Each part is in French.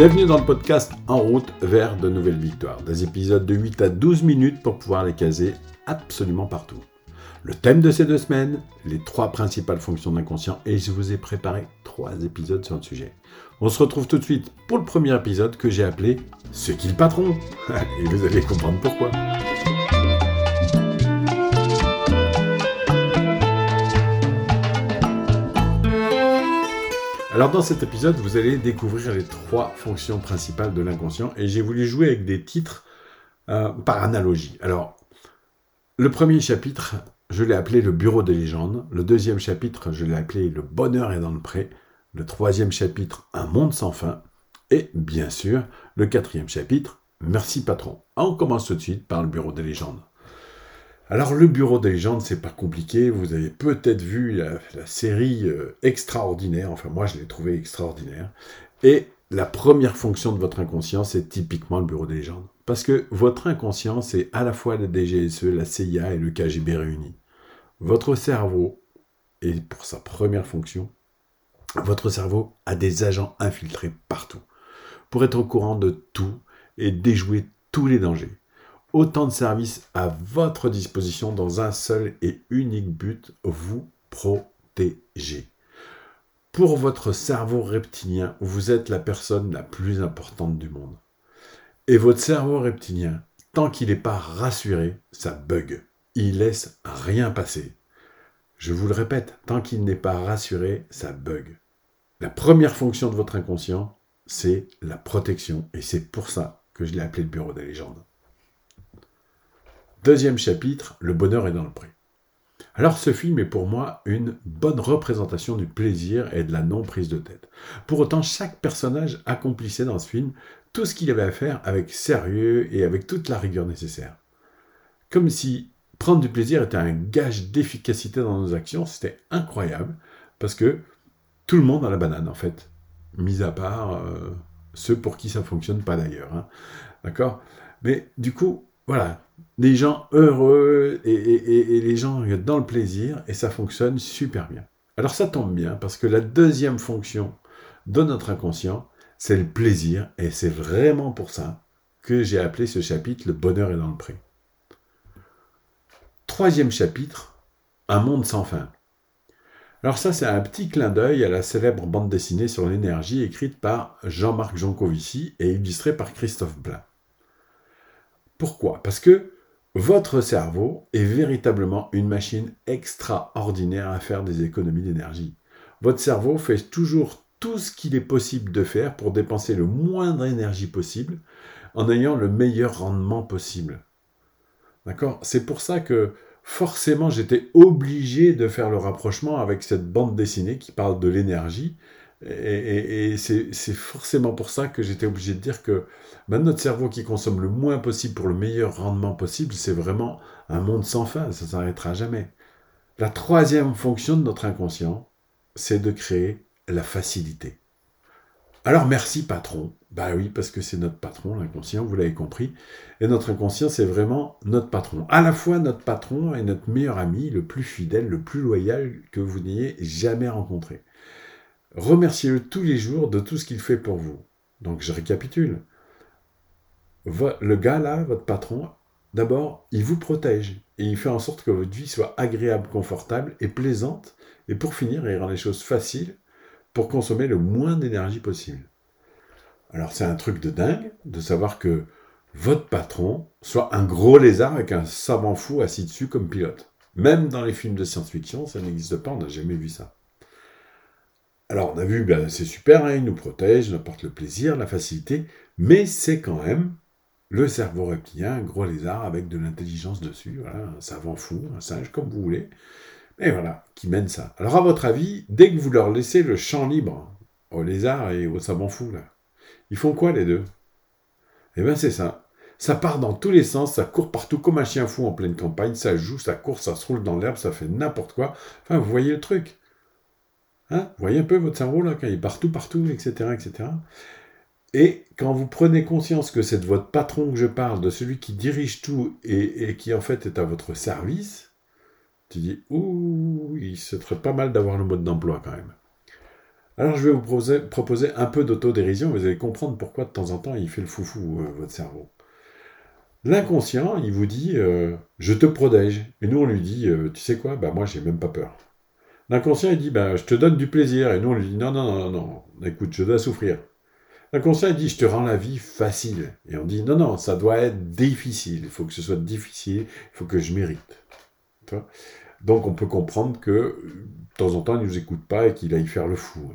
Bienvenue dans le podcast En route vers de nouvelles victoires. Des épisodes de 8 à 12 minutes pour pouvoir les caser absolument partout. Le thème de ces deux semaines, les trois principales fonctions d'inconscient, et je vous ai préparé trois épisodes sur le sujet. On se retrouve tout de suite pour le premier épisode que j'ai appelé Ce qui le patron Et vous allez comprendre pourquoi. Alors dans cet épisode, vous allez découvrir les trois fonctions principales de l'inconscient et j'ai voulu jouer avec des titres euh, par analogie. Alors, le premier chapitre, je l'ai appelé le bureau des légendes. Le deuxième chapitre, je l'ai appelé le bonheur est dans le pré. Le troisième chapitre, un monde sans fin. Et bien sûr, le quatrième chapitre, merci patron. On commence tout de suite par le bureau des légendes. Alors le bureau des légendes, c'est pas compliqué. Vous avez peut-être vu la, série euh, extraordinaire. Enfin moi, je l'ai trouvé extraordinaire. Et la première fonction de votre inconscient, c'est typiquement le bureau des légendes. Parce que votre inconscient, c'est à la fois la DGSE, la CIA et le KGB réunis. Votre cerveau, et pour sa première fonction, votre cerveau a des agents infiltrés partout pour être au courant de tout et déjouer tous les dangers. Autant de services à votre disposition dans un seul et unique but, vous protéger. Pour votre cerveau reptilien, vous êtes la personne la plus importante du monde. Et votre cerveau reptilien, tant qu'il n'est pas rassuré, ça bug. Il laisse rien passer. Je vous le répète, tant qu'il n'est pas rassuré, ça bug. La première fonction de votre inconscient, c'est la protection. Et c'est pour ça que je l'ai appelé le bureau des légendes. Deuxième chapitre, le bonheur est dans le pré. Alors ce film est pour moi une bonne représentation du plaisir et de la non-prise de tête. Pour autant, chaque personnage accomplissait dans ce film tout ce qu'il avait à faire avec sérieux et avec toute la rigueur nécessaire. Comme si prendre du plaisir était un gage d'efficacité dans nos actions, c'était incroyable, parce que tout le monde a la banane, en fait. Mis à part euh, ceux pour qui ça fonctionne pas d'ailleurs. Hein. D'accord? Mais du coup, voilà, des gens heureux et, les gens dans le plaisir, et ça fonctionne super bien. Alors ça tombe bien, parce que la deuxième fonction de notre inconscient, c'est le plaisir, et c'est vraiment pour ça que j'ai appelé ce chapitre Le bonheur est dans le pré. Troisième chapitre, Un monde sans fin. Alors ça, c'est un petit clin d'œil à la célèbre bande dessinée sur l'énergie écrite par Jean-Marc Jancovici et illustrée par Christophe Blain. Pourquoi? Parce que votre cerveau est véritablement une machine extraordinaire à faire des économies d'énergie. Votre cerveau fait toujours tout ce qu'il est possible de faire pour dépenser le moindre énergie possible en ayant le meilleur rendement possible. D'accord? C'est pour ça que forcément j'étais obligé de faire le rapprochement avec cette bande dessinée qui parle de l'énergie. Et, c'est forcément pour ça que j'étais obligé de dire que ben, notre cerveau qui consomme le moins possible pour le meilleur rendement possible, c'est vraiment un monde sans fin, ça s'arrêtera jamais. La troisième fonction de notre inconscient, c'est de créer la facilité. Alors merci patron. Bah oui, parce que c'est notre patron, l'inconscient, vous l'avez compris. Et notre inconscient, c'est vraiment notre patron. À la fois notre patron et notre meilleur ami, le plus fidèle, le plus loyal que vous n'ayez jamais rencontré. Remerciez-le tous les jours de tout ce qu'il fait pour vous. Donc je récapitule. Le gars là, votre patron, d'abord, il vous protège et il fait en sorte que votre vie soit agréable, confortable et plaisante. Et pour finir, il rend les choses faciles pour consommer le moins d'énergie possible. Alors c'est un truc de dingue de savoir que votre patron soit un gros lézard avec un savant fou assis dessus comme pilote. Même dans les films de science-fiction, ça n'existe pas, on n'a jamais vu ça. Alors on a vu, ben, c'est super, hein, il nous protège, il nous apporte le plaisir, la facilité, mais c'est quand même le cerveau reptilien, un gros lézard avec de l'intelligence dessus, un savant fou, un singe, comme vous voulez. Et voilà, qui mène ça. Alors à votre avis, dès que vous leur laissez le champ libre au lézard et au savant fou, là, ils font quoi les deux? Eh bien c'est ça. Ça part dans tous les sens, ça court partout comme un chien fou en pleine campagne, ça joue, ça court, ça se roule dans l'herbe, ça fait n'importe quoi. Enfin, vous voyez le truc. Hein vous voyez un peu votre cerveau là, quand il est partout, partout, etc., etc. Et quand vous prenez conscience que c'est de votre patron que je parle, de celui qui dirige tout et, qui en fait est à votre service, tu dis, ouh, il serait pas mal d'avoir le mode d'emploi quand même. Alors je vais vous proposer, un peu d'autodérision, vous allez comprendre pourquoi de temps en temps il fait le foufou, euh, votre cerveau. L'inconscient, il vous dit euh, je te protège. Et nous, on lui dit euh, tu sais quoi? Bah, moi, j'ai même pas peur. L'inconscient, il dit bah, je te donne du plaisir. Et nous, on lui dit non, non, non, non, écoute, je dois souffrir. L'inconscient, il dit je te rends la vie facile. Et on dit non, non, ça doit être difficile. Il faut que ce soit difficile, il faut que je mérite. Donc, on peut comprendre que de temps en temps, il ne nous écoute pas et qu'il aille faire le fou.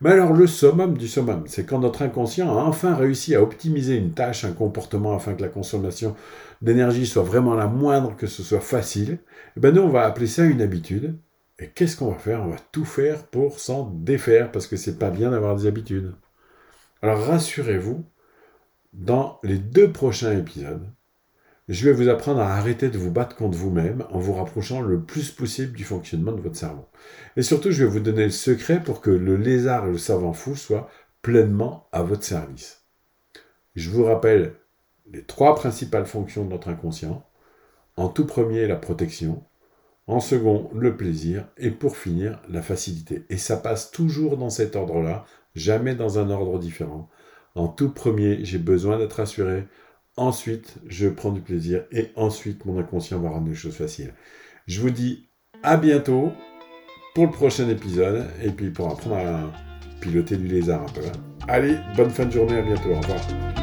Mais alors le summum du summum, c'est quand notre inconscient a enfin réussi à optimiser une tâche, un comportement afin que la consommation d'énergie soit vraiment la moindre, que ce soit facile, et eh ben nous on va appeler ça une habitude. Et qu'est-ce qu'on va faire? On va tout faire pour s'en défaire parce que c'est pas bien d'avoir des habitudes. Alors rassurez-vous, dans les deux prochains épisodes, je vais vous apprendre à arrêter de vous battre contre vous-même en vous rapprochant le plus possible du fonctionnement de votre cerveau. Et surtout, je vais vous donner le secret pour que le lézard et le savant fou soient pleinement à votre service. Je vous rappelle les trois principales fonctions de notre inconscient. En tout premier, la protection. En second, le plaisir. Et pour finir, la facilité. Et ça passe toujours dans cet ordre-là, jamais dans un ordre différent. En tout premier, j'ai besoin d'être assuré. Ensuite, je prends du plaisir et ensuite, mon inconscient va rendre les choses faciles. Je vous dis à bientôt pour le prochain épisode et puis pour apprendre à piloter du lézard un peu. Allez, bonne fin de journée, à bientôt, au revoir.